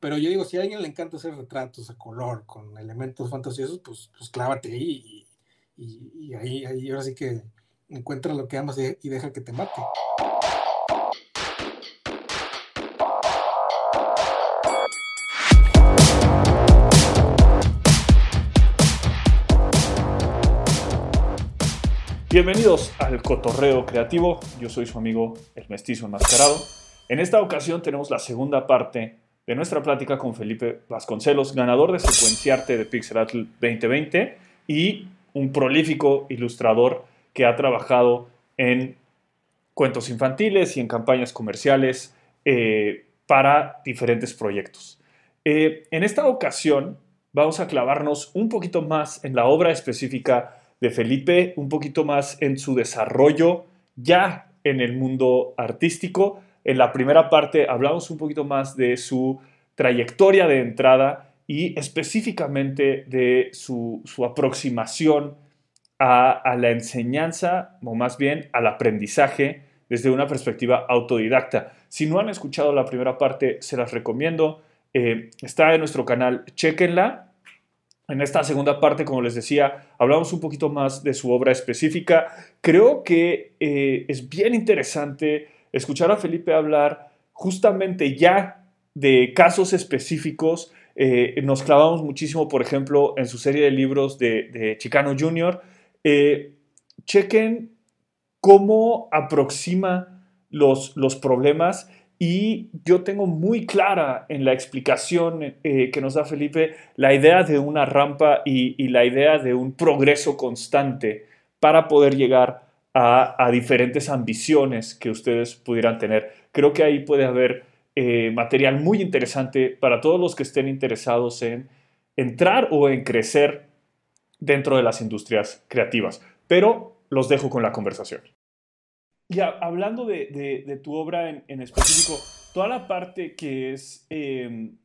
Pero yo digo, si a alguien le encanta hacer retratos a color con elementos fantasiosos, pues, pues clávate ahí y, ahí, ahí ahora sí que encuentra lo que amas y deja que te mate. Bienvenidos al Cotorreo Creativo, yo soy su amigo el mestizo enmascarado. En esta ocasión tenemos la segunda parte de nuestra plática con Felipe Vasconcelos, ganador de Secuenciarte de Pixelatl 2020 y un prolífico ilustrador que ha trabajado en cuentos infantiles y en campañas comerciales eh, para diferentes proyectos. Eh, en esta ocasión vamos a clavarnos un poquito más en la obra específica de Felipe, un poquito más en su desarrollo ya en el mundo artístico. En la primera parte hablamos un poquito más de su trayectoria de entrada y específicamente de su, aproximación a, la enseñanza, o más bien al aprendizaje desde una perspectiva autodidacta. Si no han escuchado la primera parte, se las recomiendo. Eh, está en nuestro canal, chequenla. En esta segunda parte, como les decía, hablamos un poquito más de su obra específica. Creo que eh, es bien interesante escuchar a Felipe hablar justamente ya de casos específicos. Eh, nos clavamos muchísimo, por ejemplo, en su serie de libros de, Chicano Jr. Eh, chequen cómo aproxima los, los problemas y yo tengo muy clara en la explicación eh, que nos da Felipe la idea de una rampa y, la idea de un progreso constante para poder llegar a, diferentes ambiciones que ustedes pudieran tener. Creo que ahí puede haber eh, material muy interesante para todos los que estén interesados en entrar o en crecer dentro de las industrias creativas. Pero los dejo con la conversación. Ya, hablando de, tu obra en, específico, toda la parte que es em,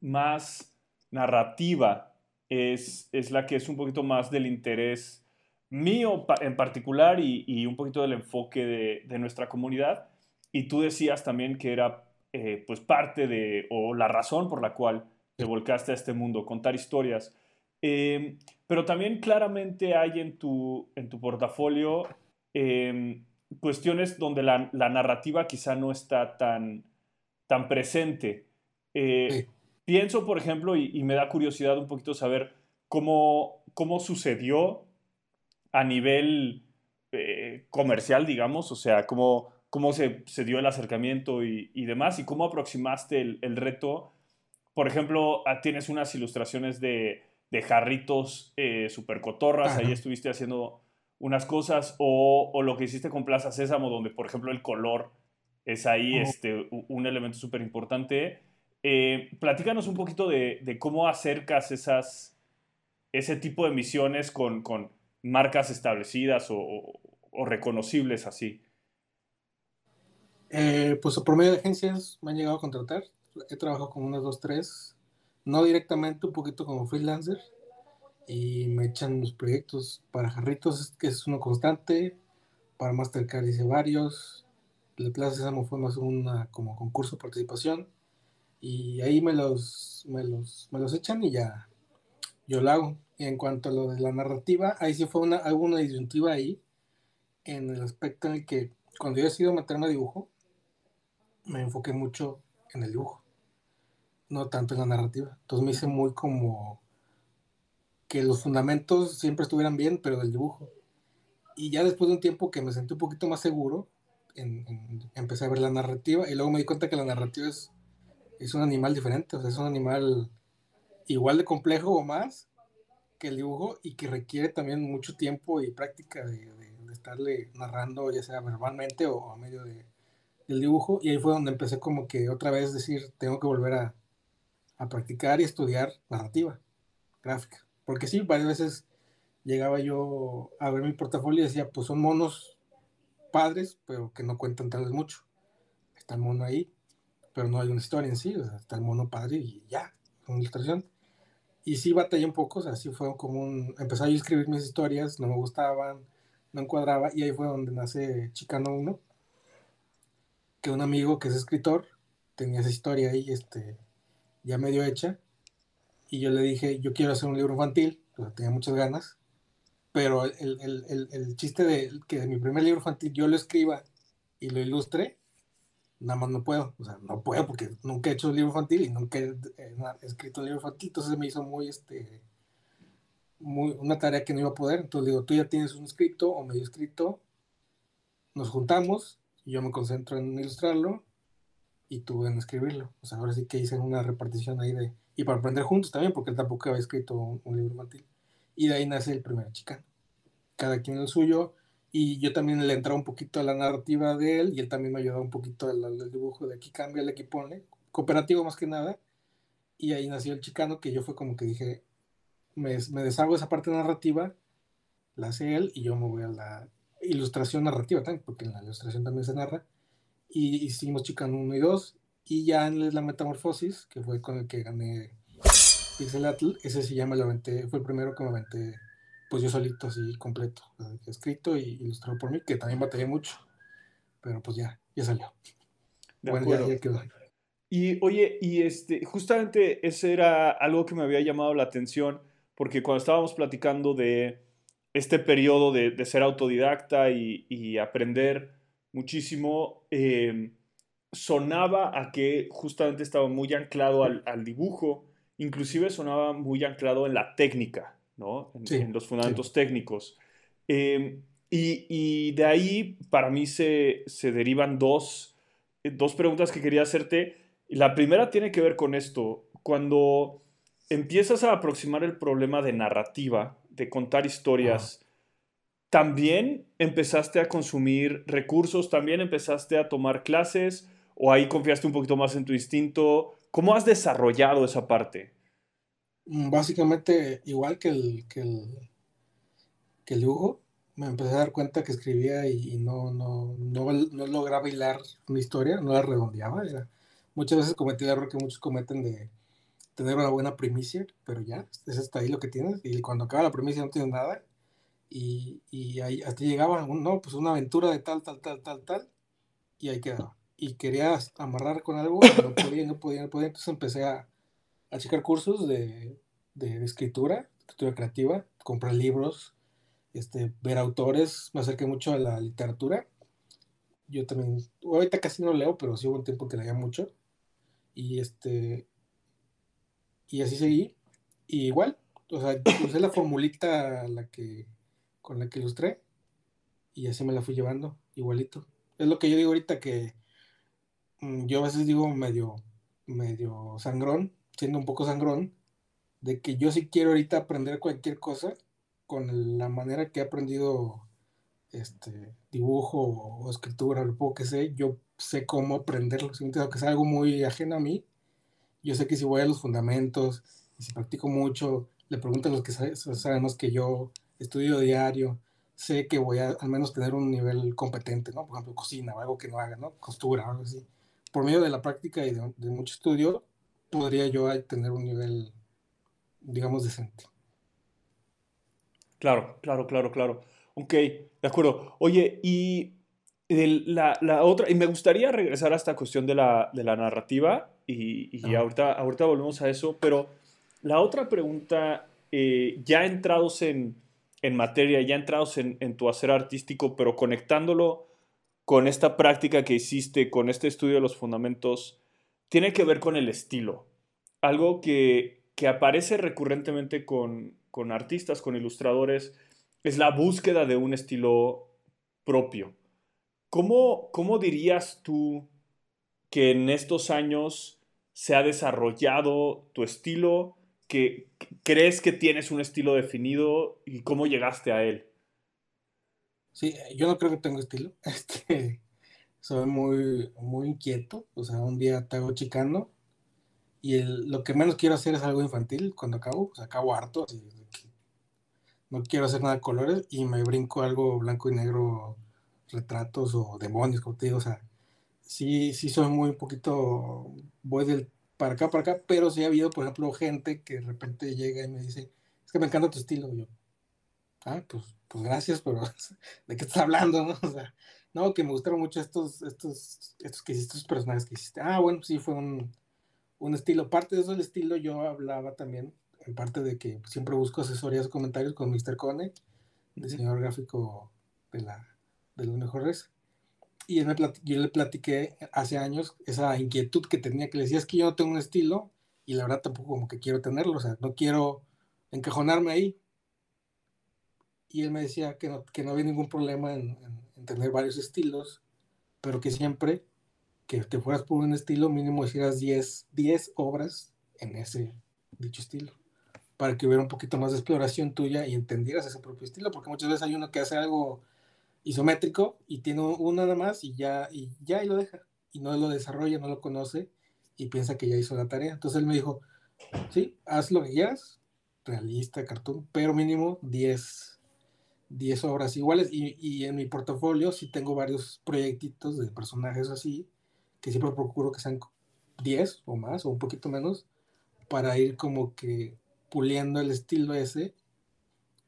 más narrativa es, es, la que es un poquito más del interés mío en particular y, un poquito del enfoque de, nuestra comunidad. Y tú decías también que era eh, pues parte de, o la razón por la cual te volcaste a este mundo, contar historias. Em, pero también claramente hay en tu, en tu portafolio em, cuestiones donde la, narrativa quizá no está tan, tan presente. Eh, pienso, por ejemplo, y, me da curiosidad un poquito saber cómo, cómo sucedió a nivel eh, comercial, digamos, o sea, cómo, cómo se, dio el acercamiento y, demás, y cómo aproximaste el, reto. Por ejemplo, ah, tienes unas ilustraciones de, jarritos eh, super cotorras, ahí estuviste haciendo unas cosas, o, lo que hiciste con Plaza Sésamo, donde por ejemplo el color es ahí este, un elemento súper importante. Eh, platícanos un poquito de, cómo acercas esas, ese tipo de misiones con, marcas establecidas o, reconocibles así. Eh, pues por medio de agencias me han llegado a contratar. He trabajado con unas dos, tres. No directamente, un poquito como freelancer y me echan los proyectos para Jarritos, que es uno constante, para Mastercard hice varios, la Plaza Sésamo fue más una como concurso de participación, y ahí me los, me los, me los echan y ya yo lo hago. En cuanto a lo de la narrativa, ahí sí fue una, hubo una disyuntiva ahí, en el aspecto en el que cuando yo decido meterme a dibujo, me enfoqué mucho en el dibujo, no tanto en la narrativa. Entonces me hice muy como que los fundamentos siempre estuvieran bien, pero del dibujo. Y ya después de un tiempo que me sentí un poquito más seguro, empecé a ver la narrativa y luego me di cuenta que la narrativa es, es un animal diferente, o sea, es un animal igual de complejo o más que el dibujo y que requiere también mucho tiempo y práctica de, estarle narrando, ya sea verbalmente o a medio de, del dibujo. Y ahí fue donde empecé como que otra vez decir, tengo que volver a, a practicar y estudiar narrativa gráfica. Porque sí, varias veces llegaba yo a ver mi portafolio y decía, pues son monos padres, pero que no cuentan tal vez mucho. Está el mono ahí, pero no hay una historia en sí, está el mono padre y ya, una ilustración. Y sí batallé un poco, o sea, sí fue como un... Empecé a escribir mis historias, no me gustaban, no encuadraba, y ahí fue donde nace Chicano 1, que un amigo que es escritor tenía esa historia ahí, este, ya medio hecha, y yo le dije, yo quiero hacer un libro infantil, tenía muchas ganas, pero el, el, el, el, chiste de que de mi primer libro infantil yo lo escriba y lo ilustre, nada más no puedo, o sea, no puedo porque nunca he hecho un libro infantil y nunca he, escrito un libro infantil, entonces me hizo muy, este, muy, una tarea que no iba a poder, entonces digo, tú ya tienes un escrito o medio escrito, nos juntamos, y yo me concentro en ilustrarlo y tú en escribirlo, o sea, ahora sí que hice una repartición ahí de, y para aprender juntos también, porque él tampoco había escrito un, un libro infantil, y de ahí nace el primer chicano, cada quien el suyo, y yo también le entraba un poquito a la narrativa de él y él también me ayudaba un poquito al, dibujo de aquí cambia, aquí pone, cooperativo más que nada, y ahí nació el chicano que yo fue como que dije, me, me deshago esa parte narrativa, la hace él y yo me voy a la ilustración narrativa también, porque en la ilustración también se narra, y hicimos chicano 1 y 2, y ya en la metamorfosis, que fue con el que gané Pixelatl, ese se llama, lo aventé, fue el primero que me aventé pues yo solito así completo, escrito y ilustrado por mí, que también batallé mucho, pero pues ya, ya salió. De bueno, acuerdo. Ya, quedó. Y oye, y este, justamente ese era algo que me había llamado la atención, porque cuando estábamos platicando de este periodo de, de ser autodidacta y, y aprender muchísimo, eh, sonaba a que justamente estaba muy anclado al, al dibujo, inclusive sonaba muy anclado en la técnica. En, los fundamentos técnicos. Em, y, de ahí, para mí, se, derivan dos, eh, dos preguntas que quería hacerte. La primera tiene que ver con esto. Cuando empiezas a aproximar el problema de narrativa, de contar historias, ¿también empezaste a consumir recursos? ¿También empezaste a tomar clases? ¿O ahí confiaste un poquito más en tu instinto? ¿Cómo has desarrollado esa parte? Mm, básicamente igual que el, que el, que el dibujo, me empecé a dar cuenta que escribía y, no, no, no, no, lograba hilar una historia, no la redondeaba. Muchas veces cometí el error que muchos cometen de tener una buena primicia, pero ya, es hasta ahí lo que tienes. Y cuando acaba la primicia no tienes nada. Y, y ahí hasta llegaba, no, pues una aventura de tal, tal, tal, tal, tal, y ahí quedaba. Y quería amarrar con algo, no podía, no podía, no podía. Entonces empecé a, a checar cursos de, de, escritura, escritura creativa, comprar libros, este, ver autores, me acerqué mucho a la literatura. Yo también, ahorita casi no leo, pero sí hubo un tiempo que leía mucho. Y este, y así seguí. Y igual, o sea, usé la formulita la que, con la que ilustré y así me la fui llevando, igualito. Es lo que yo digo ahorita que mm, yo a veces digo medio, medio sangrón, siendo un poco sangrón, de que yo sí quiero ahorita aprender cualquier cosa con la manera que he aprendido este dibujo o escritura, lo poco que sé, yo sé cómo aprenderlo, aunque sea algo muy ajeno a mí, yo sé que si voy a los fundamentos y si practico mucho, le pregunto a los que saben más que yo, estudio diario, sé que voy a al menos tener un nivel competente, ¿no? Por ejemplo, cocina o algo que no haga, ¿no? Costura algo así. Por medio de la práctica y de, de mucho estudio, podría yo tener un nivel, digamos, decente. Claro, claro, claro, claro. Ok, de acuerdo. Oye, y la, la, otra, y me gustaría regresar a esta cuestión de la, de la narrativa, y, y ahorita, ahorita volvemos a eso, pero la otra pregunta, eh, ya entrados en, en, materia, ya entrados en, en tu hacer artístico, pero conectándolo con esta práctica que hiciste, con este estudio de los fundamentos, tiene que ver con el estilo. Algo que, aparece recurrentemente con, artistas, con ilustradores, es la búsqueda de un estilo propio. ¿Cómo, ¿Cómo, dirías tú que en estos años se ha desarrollado tu estilo? ¿Que, ¿Crees que tienes un estilo definido y cómo llegaste a él? Sí, yo no creo que tenga estilo. Este, soy muy, muy inquieto, o sea, un día te hago chicano y lo que menos quiero hacer es algo infantil cuando acabo, o sea, acabo harto, así, no quiero hacer nada de colores y me brinco algo blanco y negro, retratos o demonios, como te digo, o sea, sí, sí soy muy un poquito, voy del para acá, para acá, pero sí ha habido, por ejemplo, gente que de repente llega y me dice, es que me encanta tu estilo, yo, ah, pues, pues gracias, pero ¿de qué estás hablando, no? O sea, no, que me gustaron mucho estos, estos, estos que hiciste, estos personajes que hiciste. Ah, bueno, sí, fue un, un estilo. Parte de eso del estilo yo hablaba también, en parte de que siempre busco asesorías o comentarios con Mr. Cone, diseñador gráfico de, la, de los mejores. Y él yo le platiqué hace años esa inquietud que tenía, que le decía, es que yo no tengo un estilo y la verdad tampoco como que quiero tenerlo, o sea, no quiero encajonarme ahí. Y él me decía que no, que no había ningún problema en, en tener varios estilos, pero que siempre que te fueras por un estilo, mínimo hicieras 10, 10 obras en ese dicho estilo, para que hubiera un poquito más de exploración tuya y entendieras ese propio estilo, porque muchas veces hay uno que hace algo isométrico y tiene uno nada más y ya, y ya y lo deja, y no lo desarrolla, no lo conoce y piensa que ya hizo la tarea. Entonces él me dijo, sí, haz lo que quieras, realista, cartoon, pero mínimo 10, 10 obras iguales y, y en mi portafolio sí tengo varios proyectitos de personajes así que siempre procuro que sean 10 o más o un poquito menos para ir como que puliendo el estilo ese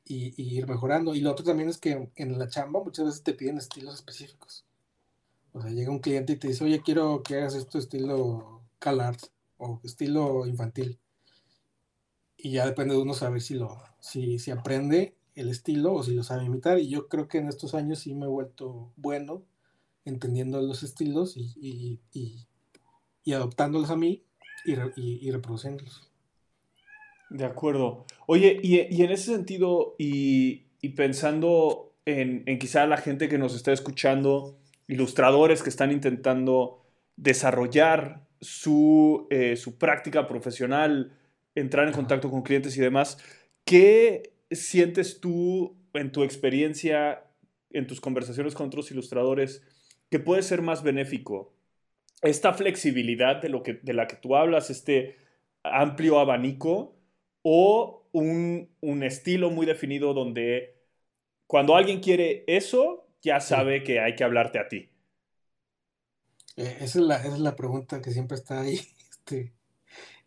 y, ir mejorando. Y lo otro también es que en la chamba muchas veces te piden estilos específicos. O sea, llega un cliente y te dice, oye, quiero que hagas esto estilo CalArt o estilo infantil. Y ya depende de uno saber si, lo, si, si aprende el estilo o si lo sabe imitar. Y yo creo que en estos años sí me he vuelto bueno entendiendo los estilos y, y, adoptándolos a mí y, reproduciéndolos. De acuerdo. Oye, y, en ese sentido, y, pensando en, quizá la gente que nos está escuchando, ilustradores que están intentando desarrollar su, eh, su práctica profesional, entrar en contacto con clientes y demás, ¿qué sientes tú en tu experiencia, en tus conversaciones con otros ilustradores? que puede ser más benéfico. Esta flexibilidad de, lo que, de la que tú hablas, este amplio abanico, o un, estilo muy definido donde cuando alguien quiere eso, ya sabe que hay que hablarte a ti. Eh, esa, es la, pregunta que siempre está ahí. Este,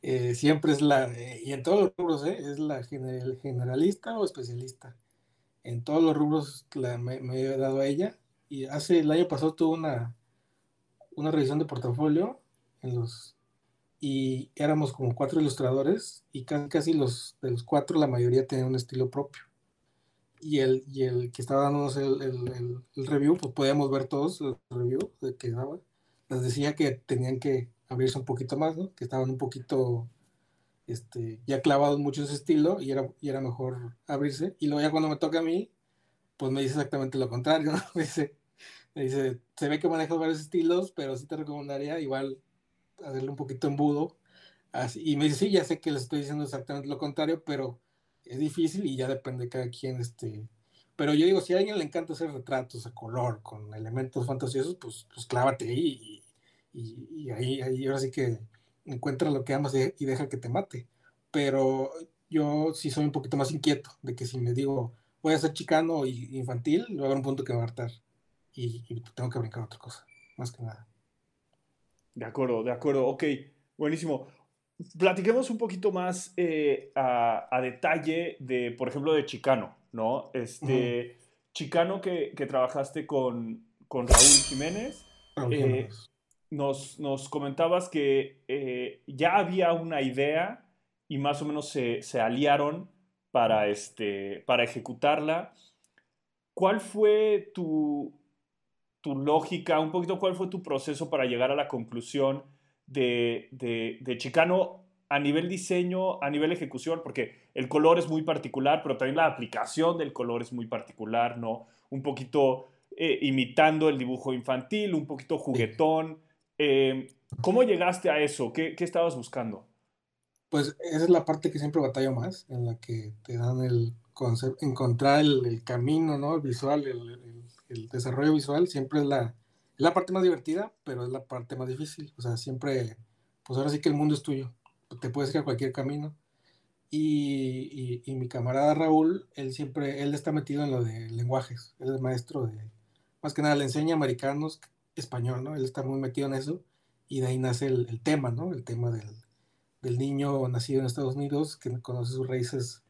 eh, siempre es la, eh, y en todos los rubros, es la generalista o especialista. En todos los rubros me, me, he dado a ella y hace el año pasado tuve una, una revisión de portafolio en los y éramos como cuatro ilustradores y casi, los de los cuatro la mayoría tenían un estilo propio. Y el, y el que estaba dándonos el, el, review, pues podíamos ver todos el review que daba. Les decía que tenían que abrirse un poquito más, ¿no? Que estaban un poquito este, ya clavados mucho ese estilo y era, y era mejor abrirse. Y luego ya cuando me toca a mí, pues me dice exactamente lo contrario, ¿no? Me dice, me dice, se ve que manejas varios estilos, pero sí te recomendaría igual hacerle un poquito embudo. Así, y me dice, sí, ya sé que les estoy diciendo exactamente lo contrario, pero es difícil y ya depende de cada quien. Este... Pero yo digo, si a alguien le encanta hacer retratos a color con elementos fantasiosos, pues, pues clávate ahí y, y, ahí, ahí ahora sí que encuentra lo que amas y deja que te mate. Pero yo sí soy un poquito más inquieto de que si me digo voy a ser chicano y infantil, va a haber un punto que va a hartar y, tengo que brincar otra cosa, más que nada. De acuerdo, de acuerdo, ok, buenísimo. Platiquemos un poquito más eh, a, detalle de, por ejemplo, de Chicano, ¿no? Este, Chicano que, trabajaste con, Raúl Jiménez. Eh, nos, nos, comentabas que eh, ya había una idea y más o menos se, se aliaron para, este, para ejecutarla. ¿Cuál fue tu, tu lógica, un poquito cuál fue tu proceso para llegar a la conclusión de, de, Chicano a nivel diseño, a nivel ejecución, porque el color es muy particular, pero también la aplicación del color es muy particular, ¿no? Un poquito eh, imitando el dibujo infantil, un poquito juguetón. Eh, ¿Cómo llegaste a eso? ¿Qué, ¿Qué, estabas buscando? Pues esa es la parte que siempre batallo más, en la que te dan el concepto, encontrar el, camino, ¿no? El visual, el el desarrollo visual siempre es la, la parte más divertida, pero es la parte más difícil. O sea, siempre, pues ahora sí que el mundo es tuyo. Te puedes ir a cualquier camino. Y, y, mi camarada Raúl, él siempre, él está metido en lo de lenguajes. Él es maestro de, más que nada, le enseña americanos español, ¿no? Él está muy metido en eso. Y de ahí nace el, el tema, ¿no? El tema del, del niño nacido en Estados Unidos que conoce sus raíces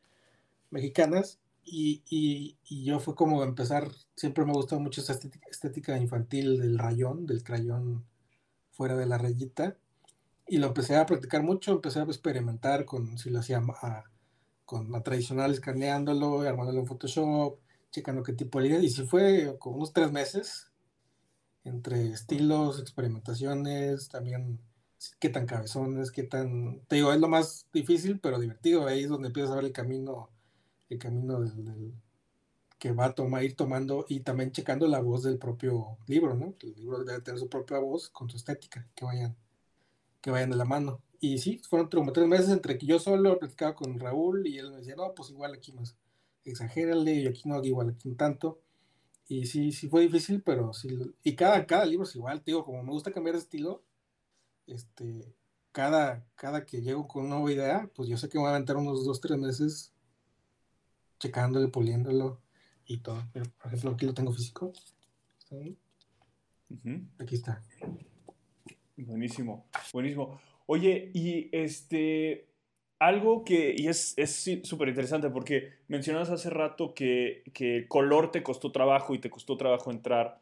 mexicanas y, yo fue como empezar, siempre me ha gustado mucho esa estética, infantil del rayón, del crayón fuera de la rayita. y lo empecé a practicar mucho, empecé a experimentar con si lo hacía a, con la tradicional escaneándolo, armándolo en Photoshop, checando qué tipo de línea, y si fue como unos tres meses entre estilos, experimentaciones, también qué tan cabezones, qué tan, te digo, es lo más difícil, pero divertido, ahí es donde empiezas a ver el camino, el camino del, que va a tomar, ir tomando y también checando la voz del propio libro, ¿no? El libro debe tener su propia voz con su estética, que vayan, que vayan de la mano. Y sí, fueron tres meses entre que yo solo platicaba con Raúl y él me decía, no, pues igual aquí más, exagérale, y aquí no, igual aquí no tanto. Y sí, sí fue difícil, pero sí. Y cada, cada libro es igual, digo, como me gusta cambiar de estilo, este, cada, cada que llego con una nueva idea, pues yo sé que voy a aventar unos dos, tres meses checándolo, poliéndolo y todo. Pero, por ejemplo, aquí lo tengo físico. Aquí está. Buenísimo, buenísimo. Oye, y este, algo que, y es súper interesante porque mencionabas hace rato que, que, color te costó trabajo y te costó trabajo entrar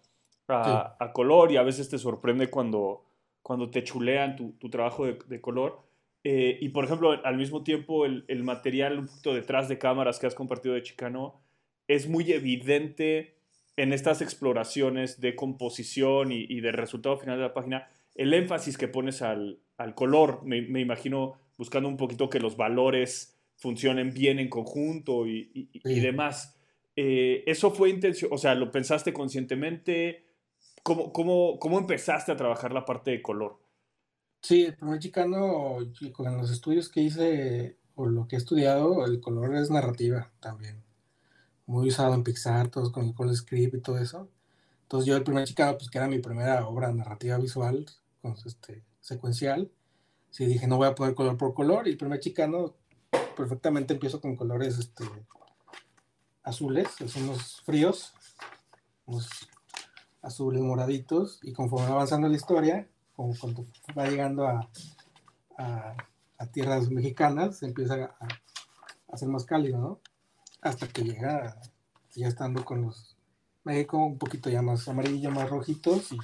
a, color y a veces te sorprende cuando, cuando te chulean tu, tu trabajo de, color. Eh, y por ejemplo, al mismo tiempo, el, el, material un poquito detrás de cámaras que has compartido de Chicano es muy evidente en estas exploraciones de composición y, y del resultado final de la página, el énfasis que pones al, al color. Me, me, imagino buscando un poquito que los valores funcionen bien en conjunto y, y, demás. Eh, ¿Eso fue intención? O sea, ¿lo pensaste conscientemente? ¿Cómo, cómo, cómo empezaste a trabajar la parte de color? Sí, el primer chicano, con los estudios que hice o lo que he estudiado, el color es narrativa también. Muy usado en Pixar, todos con el color script y todo eso. Entonces yo el primer chicano, pues que era mi primera obra narrativa visual, este, secuencial, sí dije, no voy a poner color por color, y el primer chicano perfectamente empiezo con colores este, azules, son unos fríos, unos azules moraditos, y conforme va avanzando la historia, cuando va llegando a, a, tierras mexicanas, empieza a, a, ser más cálido, ¿no? Hasta que llega, ya estando con los México un poquito ya más amarillo, más rojitos, y,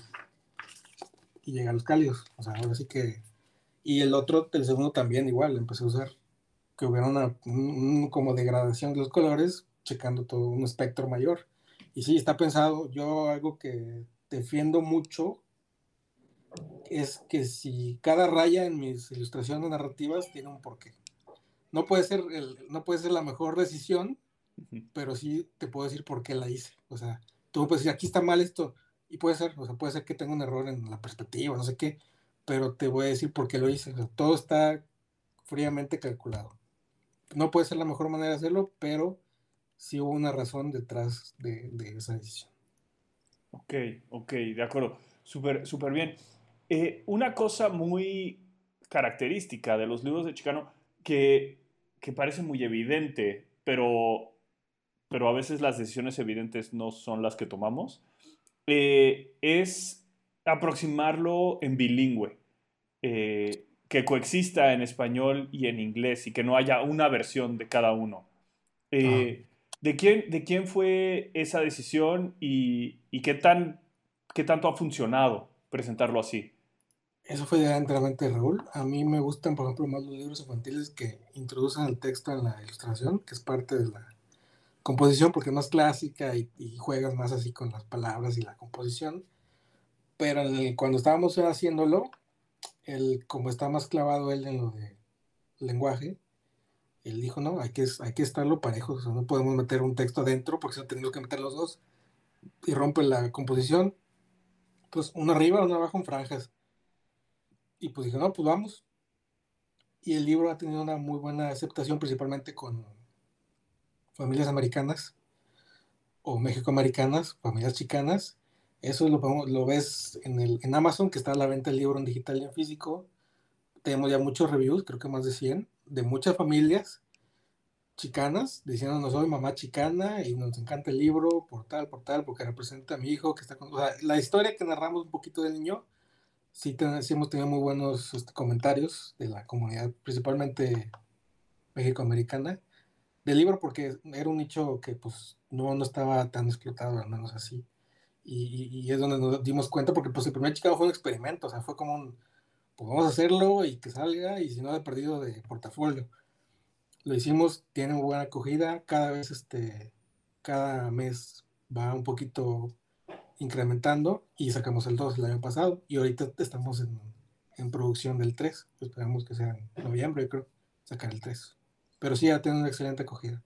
y llega a los cálidos. O sea, ahora sí que. Y el otro, el segundo también igual, empecé a usar que hubiera una como degradación de los colores, checando todo un espectro mayor. Y sí, está pensado, yo algo que defiendo mucho es que si cada raya en mis ilustraciones narrativas tiene un porqué. No puede ser, el, no puede ser la mejor decisión, pero sí te puedo decir por qué la hice. O sea, tú puedes decir, aquí está mal esto, y puede ser, o sea, puede ser que tenga un error en la perspectiva, no sé qué, pero te voy a decir por qué lo hice. todo está fríamente calculado. No puede ser la mejor manera de hacerlo, pero sí hubo una razón detrás de, esa decisión. Ok, ok, de acuerdo. Súper, súper bien. Eh, una cosa muy característica de los libros de Chicano que, que parece muy evidente, pero, pero a veces las decisiones evidentes no son las que tomamos, eh, es aproximarlo en bilingüe, eh, que coexista en español y en inglés y que no haya una versión de cada uno. Eh, ah. ¿de, quién, ¿De quién fue esa decisión y, y qué, tan, qué tanto ha funcionado presentarlo así? Eso fue enteramente de Raúl. A mí me gustan, por ejemplo, más los libros infantiles que introducen el texto en la ilustración, que es parte de la composición, porque es clásica y, juegas más así con las palabras y la composición. Pero cuando estábamos haciéndolo, él, como está más clavado él en lo de lenguaje, él dijo, no, hay que, hay que estarlo parejo, o sea, no podemos meter un texto adentro porque si no tenemos que meter los dos y rompe la composición. Pues uno arriba, uno abajo en franjas. Y pues dije, no, pues vamos. Y el libro ha tenido una muy buena aceptación, principalmente con familias americanas o mexicoamericanas, familias chicanas. Eso lo, lo ves en, el, en Amazon, que está a la venta el libro en digital y en físico. Tenemos ya muchos reviews, creo que más de 100, de muchas familias chicanas, diciendo no soy mamá chicana y nos encanta el libro por tal, por tal, porque representa a mi hijo que está con... O sea, la historia que narramos un poquito del niño, sí, sí hemos tenido muy buenos este, comentarios de la comunidad, principalmente mexicoamericana del libro porque era un nicho que pues no, no estaba tan explotado, al menos así. Y, y, es donde nos dimos cuenta, porque pues el primer Chicago fue un experimento, o sea, fue como un, pues hacerlo y que salga, y si no, de perdido de portafolio. Lo hicimos, tiene una buena acogida, cada vez, este, cada mes va un poquito incrementando y sacamos el 2 el año pasado y ahorita estamos en, en producción del 3. Esperamos que sea en noviembre, yo creo, sacar el 3. Pero sí, ya tiene una excelente acogida.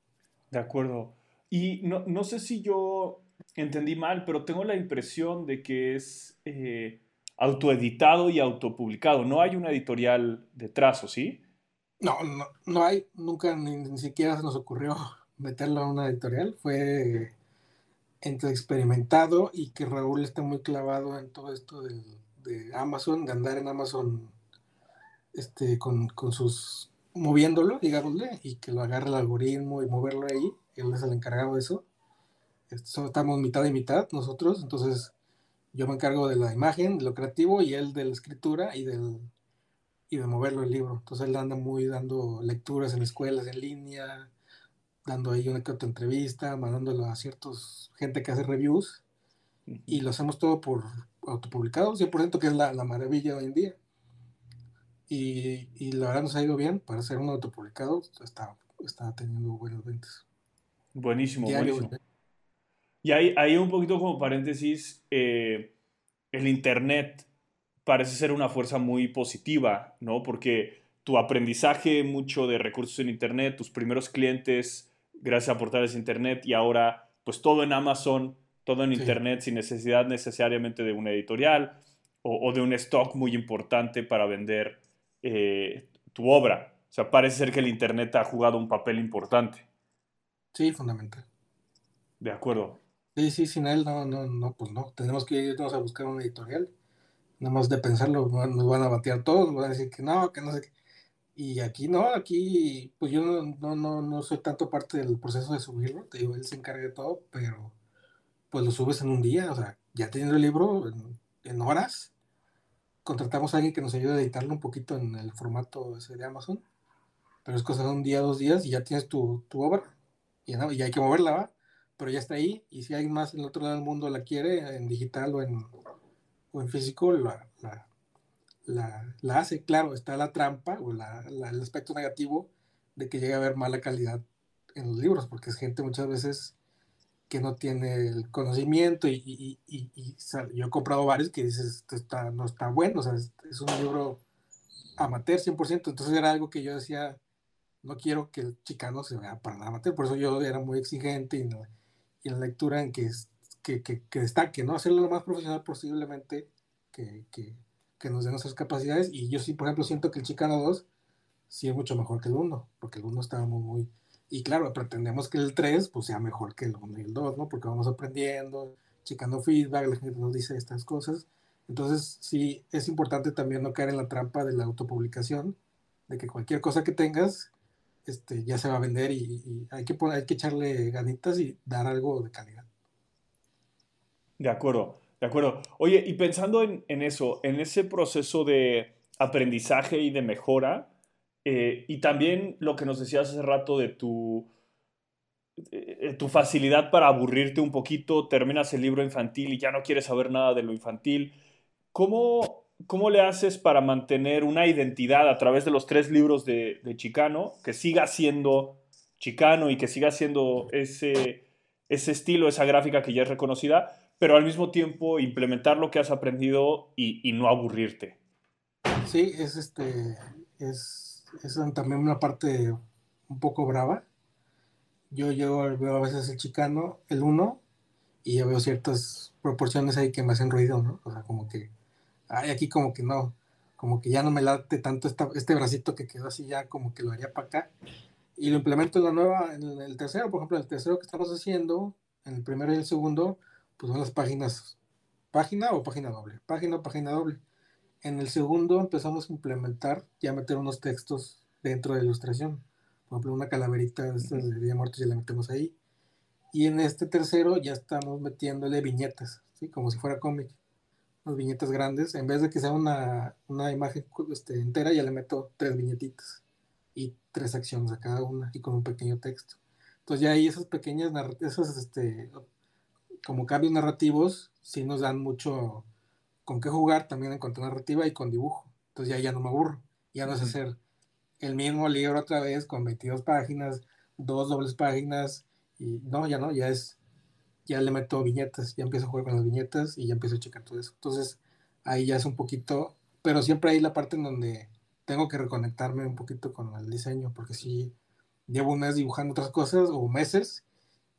De acuerdo. Y no, no sé si yo entendí mal, pero tengo la impresión de que es eh, autoeditado y autopublicado. No hay una editorial detrás, ¿o sí? No, no, no hay. Nunca ni, siquiera se nos ocurrió meterlo a una editorial. Fue entre experimentado y que Raúl está muy clavado en todo esto de Amazon, de andar en Amazon este, con, con, sus moviéndolo, digámosle, y que lo agarre el algoritmo y moverlo ahí. Él es el encargado de eso. Estamos mitad y mitad nosotros, entonces yo me encargo de la imagen, de lo creativo, y él de la escritura y del y de moverlo el libro. Entonces él anda muy dando lecturas en escuelas en línea, dando ahí una que otra entrevista, mandándolo a ciertos gente que hace reviews y lo hacemos todo por autopublicado, 100% que es la, la, maravilla hoy en día. Y, y, la verdad nos ha ido bien para ser un autopublicado, está, está teniendo buenas ventas. Buenísimo, Diario, buenísimo. Y ahí, ahí un poquito como paréntesis, eh, el Internet parece ser una fuerza muy positiva, ¿no? Porque tu aprendizaje mucho de recursos en Internet, tus primeros clientes gracias a portales de Internet y ahora pues todo en Amazon, todo en Internet sin necesidad necesariamente de una editorial o, o de un stock muy importante para vender eh, tu obra. O sea, parece ser que el Internet ha jugado un papel importante. Sí, fundamental. De acuerdo. Sí, sí, sin él no, no, no, pues no. Tenemos que irnos a buscar una editorial. Nada más de pensarlo, nos van a batear todos, nos van a decir que no, que no sé qué. Y aquí no, aquí pues yo no, no, no, soy tanto parte del proceso de subirlo, te digo, él se encarga de todo, pero pues lo subes en un día, o sea, ya teniendo el libro en, horas, contratamos a alguien que nos ayude a editarlo un poquito en el formato ese de Amazon, pero es cosa de un día, dos días y ya tienes tu, tu obra, y, ¿no? y hay que moverla, ¿va? Pero ya está ahí, y si alguien más en el otro lado del mundo la quiere, en digital o en, o en físico, la, la hace. Claro, está la trampa o el aspecto negativo de que llegue a haber mala calidad en los libros, porque es gente muchas veces que no tiene el conocimiento y yo he comprado varios que dices, esto está, no está bueno, o sea, es, es, un libro amateur 100%, entonces era algo que yo decía, no quiero que el chicano se vea para nada amateur, por eso yo era muy exigente y, no, y la lectura en que, que, que, que, destaque, ¿no? Hacerlo lo más profesional posiblemente que, que nos den nuestras capacidades. Y yo sí, por ejemplo, siento que el Chicano 2 sí es mucho mejor que el 1, porque el 1 estaba muy, muy... Y claro, pretendemos que el 3 pues sea mejor que el 1 y el 2, ¿no? Porque vamos aprendiendo, checando feedback, la gente nos dice estas cosas. Entonces, sí, es importante también no caer en la trampa de la autopublicación, de que cualquier cosa que tengas este, ya se va a vender y, y hay, que poner, hay que echarle ganitas y dar algo de calidad. De acuerdo. De acuerdo. Oye, y pensando en, en eso, en ese proceso de aprendizaje y de mejora, eh, y también lo que nos decías hace rato de tu, eh, tu facilidad para aburrirte un poquito, terminas el libro infantil y ya no quieres saber nada de lo infantil, ¿cómo, cómo le haces para mantener una identidad a través de los tres libros de, de Chicano, que siga siendo chicano y que siga siendo ese, ese estilo, esa gráfica que ya es reconocida, pero al mismo tiempo implementar lo que has aprendido y, y no aburrirte. Sí, es este, es, es, también una parte un poco brava. Yo, yo veo a veces el chicano, el uno, y yo veo ciertas proporciones ahí que me hacen ruido, ¿no? O sea, como que, ay, aquí como que no, como que ya no me late tanto esta, este bracito que quedó así ya como que lo haría para acá. Y lo implemento en la nueva, en el tercero, por ejemplo, el tercero que estamos haciendo, en el primero y el segundo, pues son las páginas, página o página doble, página o página doble. En el segundo empezamos a implementar, ya meter unos textos dentro de ilustración. Por ejemplo, una calaverita de estas de Día Muertos ya la metemos ahí. Y en este tercero ya estamos metiéndole viñetas, ¿sí? como si fuera cómic. Unas viñetas grandes. En vez de que sea una, una imagen este, entera, ya le meto tres viñetitas y tres acciones a cada una y con un pequeño texto. Entonces ya ahí esas pequeñas, esas este, como cambios narrativos, sí nos dan mucho con qué jugar también en cuanto a narrativa y con dibujo. Entonces ya, ya no me aburro. Ya no es hacer el mismo libro otra vez con 22 páginas, dos dobles páginas, y no, ya no, ya es, ya le meto viñetas, ya empiezo a jugar con las viñetas y ya empiezo a checar todo eso. Entonces ahí ya es un poquito, pero siempre hay la parte en donde tengo que reconectarme un poquito con el diseño, porque si llevo un mes dibujando otras cosas o meses,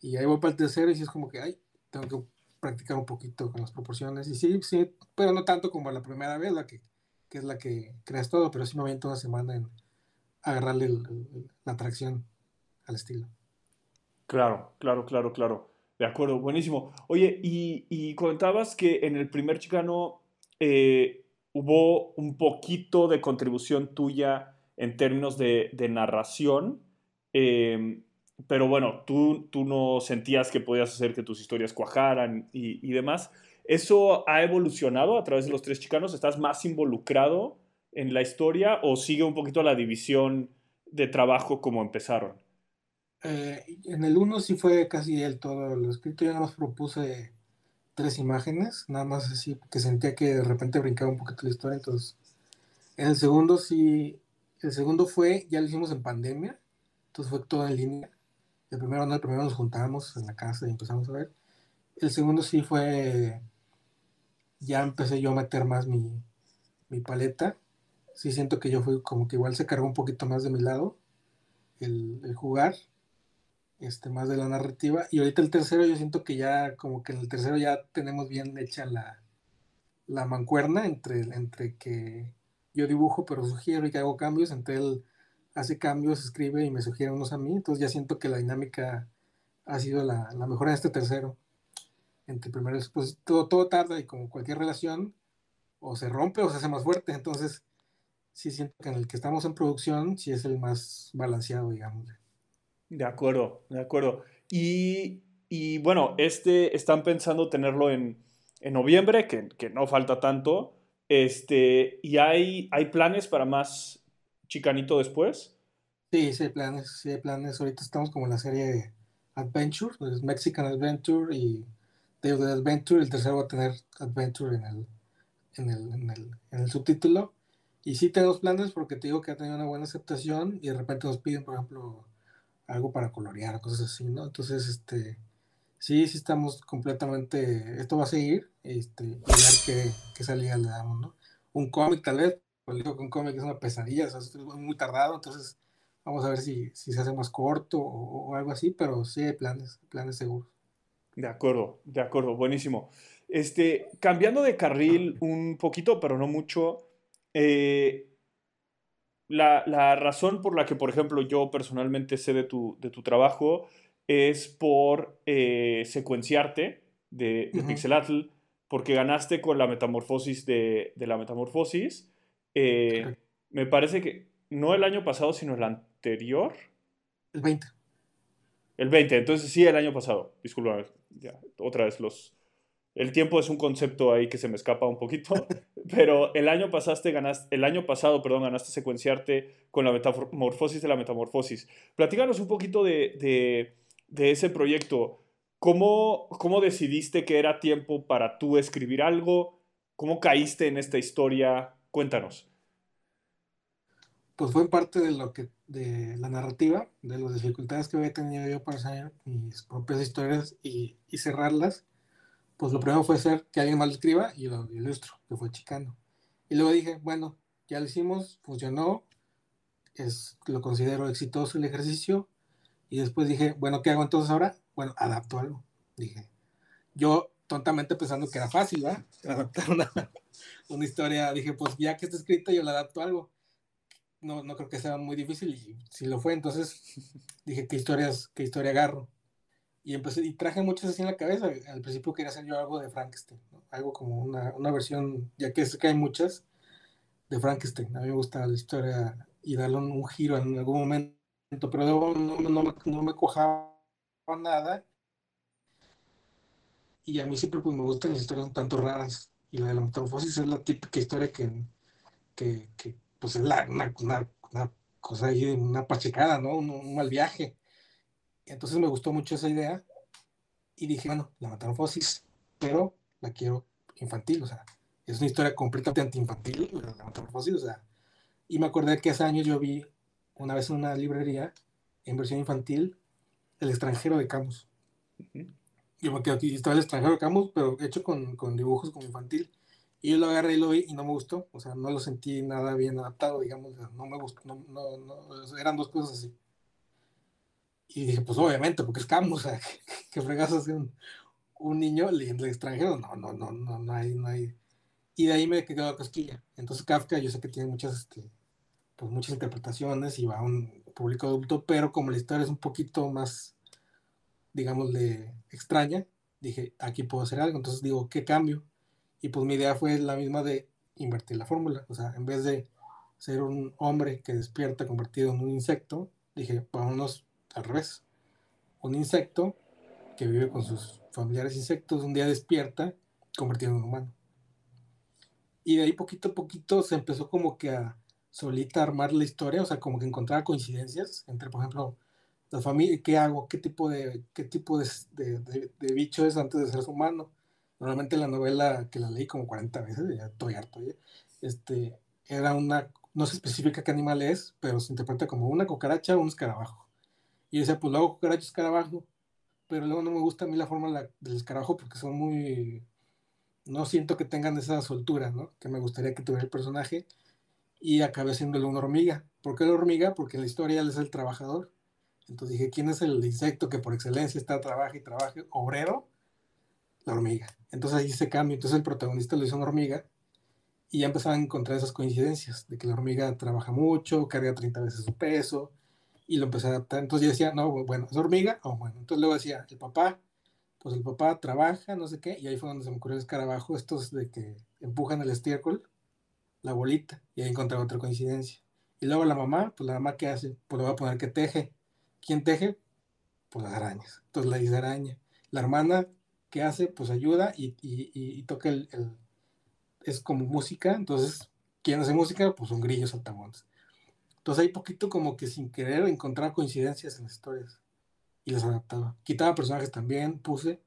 y ahí voy para el tercero y si es como que, ay, tengo que practicar un poquito con las proporciones. Y sí, sí, pero no tanto como la primera vez, la que, que es la que creas todo, pero sí me aviento una semana en agarrarle la atracción al estilo. Claro, claro, claro, claro. De acuerdo, buenísimo. Oye, y, comentabas que en el primer chicano eh, hubo un poquito de contribución tuya en términos de, narración, em, pero bueno, tú, tú no sentías que podías hacer que tus historias cuajaran y, y, demás. ¿Eso ha evolucionado a través de los tres chicanos? ¿Estás más involucrado en la historia o sigue un poquito la división de trabajo como empezaron? Eh, en el 1 sí fue casi el todo lo escrito. Yo nada más propuse tres imágenes, nada más así, porque sentía que de repente brincaba un poquito la historia. Entonces, en el segundo sí, el segundo fue, ya lo hicimos en pandemia, entonces fue todo en línea. El primero no, el primero nos juntamos en la casa y empezamos a ver. El segundo sí fue, ya empecé yo a meter más mi, mi paleta. Sí siento que yo fui como que igual se cargó un poquito más de mi lado el jugar este, más de la narrativa. Y ahorita el tercero, yo siento que ya, como que en el tercero ya tenemos bien hecha la, la mancuerna entre, entre que yo dibujo, pero sugiero y que hago cambios, entre él hace cambios, escribe y me sugiere unos a mí. Entonces ya siento que la dinámica ha sido la, la mejor en este tercero. Entre primero pues todo, todo tarda y como cualquier relación, o se rompe o se hace más fuerte. Entonces, sí siento que en el que estamos en producción, sí es el más balanceado, digamos. De acuerdo, de acuerdo. Y, y bueno, este están pensando tenerlo en, en noviembre, que, que, no falta tanto. Este, ¿Y hay, hay planes para más chicanito después? Sí, sí hay planes, sí planes. Ahorita estamos como en la serie Adventure, pues Mexican Adventure y Day of the Adventure. El tercero va a tener Adventure en el, en el, en el, en el subtítulo. Y sí tenemos planes porque te digo que ha tenido una buena aceptación y de repente nos piden, por ejemplo, algo para colorear, cosas así, ¿no? Entonces, este, sí, sí estamos completamente, esto va a seguir, este, y ver qué, qué salida le damos, ¿no? Un cómic tal vez, pues digo que un cómic es una pesadilla, o sea, es muy tardado, entonces vamos a ver si, si se hace más corto o, o, algo así, pero sí hay planes, planes seguros. De acuerdo, de acuerdo, buenísimo. Este, cambiando de carril un poquito, pero no mucho, eh, la, razón por la que, por ejemplo, yo personalmente sé de tu, de tu trabajo es por eh, secuenciarte de, de Pixelatl, porque ganaste con la metamorfosis de, la metamorfosis. Eh, me parece que no el año pasado, sino el anterior. El 20. El 20, entonces sí, el año pasado. Disculpa, ya, otra vez los, el tiempo es un concepto ahí que se me escapa un poquito, pero el año, pasaste, ganaste, el año pasado perdón, ganaste secuenciarte con la metamorfosis de la metamorfosis. Platícanos un poquito de, de, ese proyecto. ¿Cómo, ¿Cómo decidiste que era tiempo para tú escribir algo? ¿Cómo caíste en esta historia? Cuéntanos. Pues fue parte de lo que de la narrativa, de las dificultades que había tenido yo para hacer mis propias historias y, y cerrarlas pues lo primero fue hacer que alguien más lo escriba y lo ilustro, que fue Chicano. Y luego dije, bueno, ya lo hicimos, funcionó, es, lo considero exitoso el ejercicio. Y después dije, bueno, ¿qué hago entonces ahora? Bueno, adapto algo. Dije, yo tontamente pensando que era fácil, ¿verdad? Adaptar una, una historia. Dije, pues ya que está escrita, yo la adapto a algo. No, no creo que sea muy difícil y si lo fue, entonces dije, ¿qué historias, qué historia agarro? Y empecé y traje muchas así en la cabeza. Al principio quería hacer yo algo de Frankenstein, algo como una, una, versión, ya que sé que hay muchas, de Frankenstein. A mí me gusta la historia y darle un, giro en algún momento, pero no, no, no, me, no cojaba nada. Y a mí siempre pues, me gustan las historias un tanto raras. Y la de la metamorfosis es la típica historia que, que, pues es la, una, una, cosa ahí, una pachecada, ¿no? Un mal viaje entonces me gustó mucho esa idea y dije, bueno, la metamorfosis, pero la quiero infantil, o sea, es una historia completamente antiinfantil, la metamorfosis, o sea, y me acordé que hace años yo vi una vez en una librería, en versión infantil, El extranjero de Camus. Yo me quedo aquí, estaba El extranjero de Camus, pero hecho con, con dibujos como infantil. Y yo lo agarré y lo vi y no me gustó, o sea, no lo sentí nada bien adaptado, digamos, no me gustó, no, no, no, eran dos cosas así. Y dije, pues obviamente, porque es Camus, o sea, que, fregas así un, un niño leyendo extranjero, no, no, no, no, no hay, no hay. Y de ahí me quedó la cosquilla. Entonces Kafka, yo sé que tiene muchas, este, pues muchas interpretaciones y va a un público adulto, pero como la historia es un poquito más, digamos, de extraña, dije, aquí puedo hacer algo. Entonces digo, ¿qué cambio? Y pues mi idea fue la misma de invertir la fórmula. O sea, en vez de ser un hombre que despierta convertido en un insecto, dije, vámonos al revés. Un insecto que vive con sus familiares insectos, un día despierta convertido en un humano. Y de ahí poquito a poquito se empezó como que a solita armar la historia, o sea, como que encontraba coincidencias entre, por ejemplo, la familia, qué hago, qué tipo de, qué tipo de, bicho es antes de ser humano. Normalmente la novela que la leí como 40 veces, ya estoy harto, este, era una, no se especifica qué animal es, pero se interpreta como una cucaracha o un escarabajo. Y decía, pues luego cucaracha, escarabajo, pero luego no me gusta a mí la forma del escarabajo porque son muy, no siento que tengan esa soltura, ¿no? Que me gustaría que tuviera el personaje y acabé siendo una hormiga. ¿Por qué la hormiga? Porque en la historia él es el trabajador. Entonces dije, ¿quién es el insecto que por excelencia está trabaja y trabaja? Obrero, la hormiga. Entonces ahí se cambia. Entonces el protagonista lo hizo una hormiga y ya empezaban a encontrar esas coincidencias de que la hormiga trabaja mucho, carga 30 veces su peso y lo empecé a adaptar. Entonces yo decía, no, bueno, es hormiga, o oh, bueno. Entonces luego decía, el papá, pues el papá trabaja, no sé qué, y ahí fue donde se me ocurrió el escarabajo, estos de que empujan el estiércol la bolita, y ahí encontré otra coincidencia. Y luego la mamá, pues la mamá que hace, pues le va a poner que teje. ¿Quién teje? Pues las arañas. Entonces la dice araña. La hermana que hace, pues ayuda y, y, toca el, es como música. Entonces, ¿quién hace música? Pues son grillos saltamontes. Entonces hay poquito como que sin querer encontrar coincidencias en las historias. Y las adaptaba. Quitaba personajes también, puse,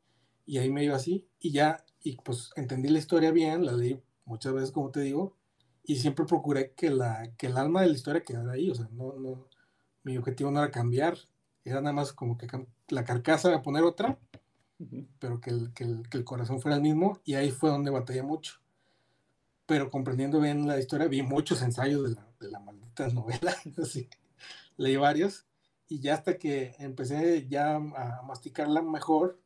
y ahí me iba así. Y ya, y pues entendí la historia bien, la leí muchas veces, como te digo, y siempre procuré que, la, que el alma de la historia quedara ahí, o sea, no, no, mi objetivo no era cambiar, era nada más como que la carcasa a poner otra, pero que el, que, el, que el, corazón fuera el mismo, y ahí fue donde batallé mucho. Pero comprendiendo bien la historia, vi muchos ensayos de la, de la maldita novela, así, leí varios, y ya hasta que empecé ya a masticarla mejor,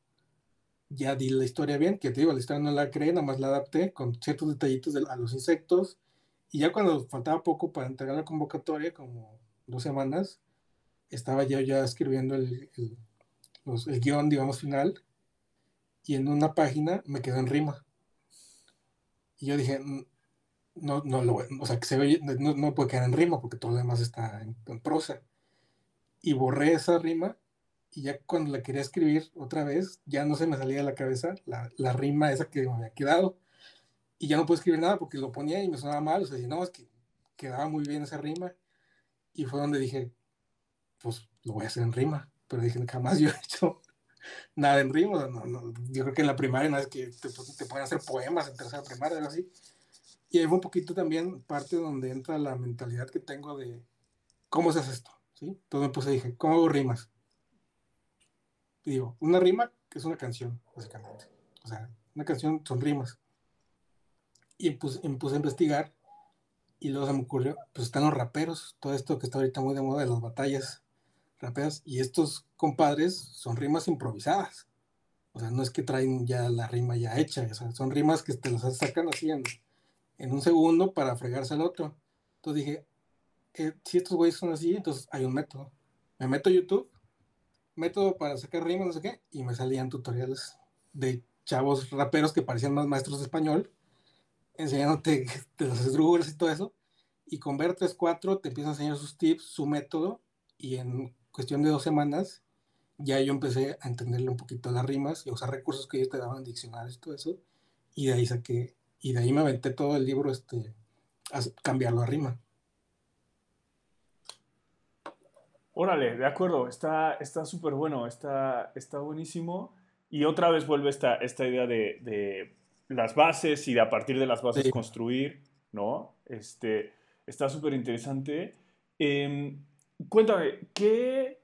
ya di la historia bien, que te digo, la historia no la creé, nada más la adapté con ciertos detallitos de, a los insectos, y ya cuando faltaba poco para entregar la convocatoria, como dos semanas, estaba yo ya escribiendo el, el, guion, digamos, final, y en una página me quedó en rima. Y yo dije, mm, no, no, lo, o sea, que se ve, no, no, puede quedar en rima porque todo lo demás está en, prosa. Y borré esa rima y ya cuando la quería escribir otra vez, ya no se me salía de la cabeza la, la rima esa que me había quedado y ya no puedo escribir nada porque lo ponía y me sonaba mal, o sea, no, es que quedaba muy bien esa rima, y fue donde dije, pues lo voy a hacer en rima, pero dije, jamás yo he hecho nada en rima, no, no, yo creo que en la primaria no es que te, te pueden hacer poemas en tercera primaria, algo así, y ahí un poquito también parte donde entra la mentalidad que tengo de cómo se hace esto, ¿sí? Entonces me puse, dije, ¿cómo hago rimas? Y digo, una rima que es una canción, básicamente, o sea, una canción son rimas y pues, me puse a investigar y luego se me ocurrió, pues están los raperos, todo esto que está ahorita muy de moda de las batallas raperas, y estos compadres son rimas improvisadas. O sea, no es que traen ya la rima ya hecha, o sea, son rimas que te las sacan así en, un segundo para fregarse al otro. Entonces dije, eh, si estos güeyes son así, entonces hay un método. Me meto a YouTube, método para sacar rimas, no sé qué, y me salían tutoriales de chavos raperos que parecían más maestros de español enseñándote de los esdrújulas y todo eso. Y con ver 3, 4 te empieza a enseñar sus tips, su método. Y en cuestión de dos semanas ya yo empecé a entenderle un poquito las rimas y a usar recursos que ellos te daban, diccionarios y todo eso. Y de ahí saqué, y de ahí me aventé todo el libro este, a cambiarlo a rima. Órale, de acuerdo, está súper bueno, está, está buenísimo. Y otra vez vuelve esta, esta idea de las bases y de a partir de las bases construir, ¿no? Este, está súper interesante. Em, cuéntame, ¿qué,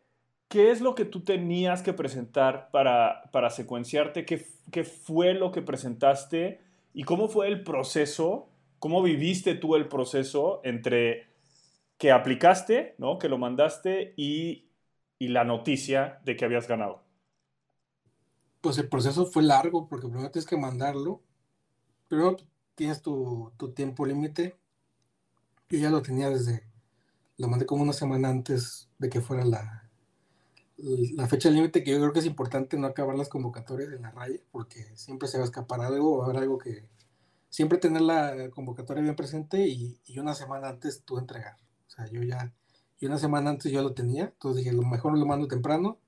¿qué es lo que tú tenías que presentar para, para secuenciarte? ¿Qué, ¿Qué fue lo que presentaste? ¿Y cómo fue el proceso? ¿Cómo viviste tú el proceso entre que aplicaste, ¿no? que lo mandaste y, y la noticia de que habías ganado? Pues el proceso fue largo porque primero tienes que mandarlo. Primero tienes tu, tu tiempo límite. Yo ya lo tenía desde, lo mandé como una semana antes de que fuera la, la fecha límite, que yo creo que es importante no acabar las convocatorias en la raya, porque siempre se va a escapar algo o haber algo que... Siempre tener la convocatoria bien presente y, y una semana antes tú entregar. O sea, yo ya, y una semana antes yo lo tenía, entonces dije, lo mejor lo mando temprano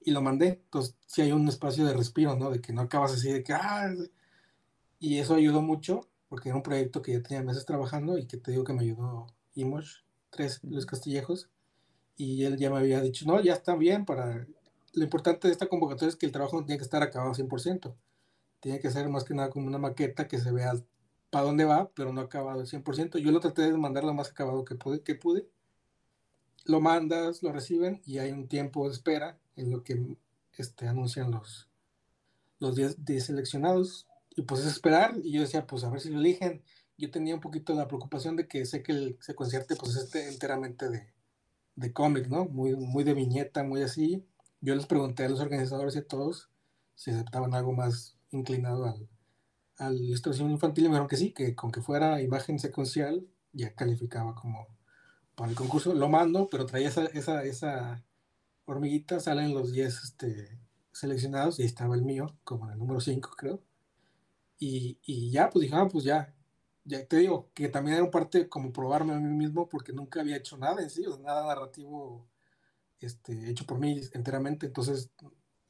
y lo mandé. Entonces, sí hay un espacio de respiro, ¿no? De que no acabas así de que, ah, y eso ayudó mucho, porque era un proyecto que ya tenía meses trabajando y que te digo que me ayudó Imosh, tres Luis Castillejos, y él ya me había dicho, no, ya está bien para... Lo importante de esta convocatoria es que el trabajo no tiene que estar acabado 100%. Tiene que ser más que nada como una maqueta que se vea para dónde va, pero no acabado al 100%. Yo lo traté de mandar lo más acabado que pude, que pude. Lo mandas, lo reciben y hay un tiempo de espera en lo que este, anuncian los, los 10 seleccionados. Y pues es esperar. Y yo decía, pues a ver si lo eligen. Yo tenía un poquito la preocupación de que sé que el secuenciarte pues es este, enteramente de, de cómic, ¿no? Muy, muy de viñeta, muy así. Yo les pregunté a los organizadores y a todos si aceptaban algo más inclinado al, a la ilustración infantil y me dijeron que sí, que con que fuera imagen secuencial ya calificaba como para el concurso. Lo mando, pero traía esa, esa, esa hormiguita, salen los 10 este, seleccionados y estaba el mío, como en el número 5 creo. Y, y, ya, pues dije, ah, pues ya, ya te digo, que también era un parte como probarme a mí mismo porque nunca había hecho nada en sí, nada narrativo este, hecho por mí enteramente. Entonces,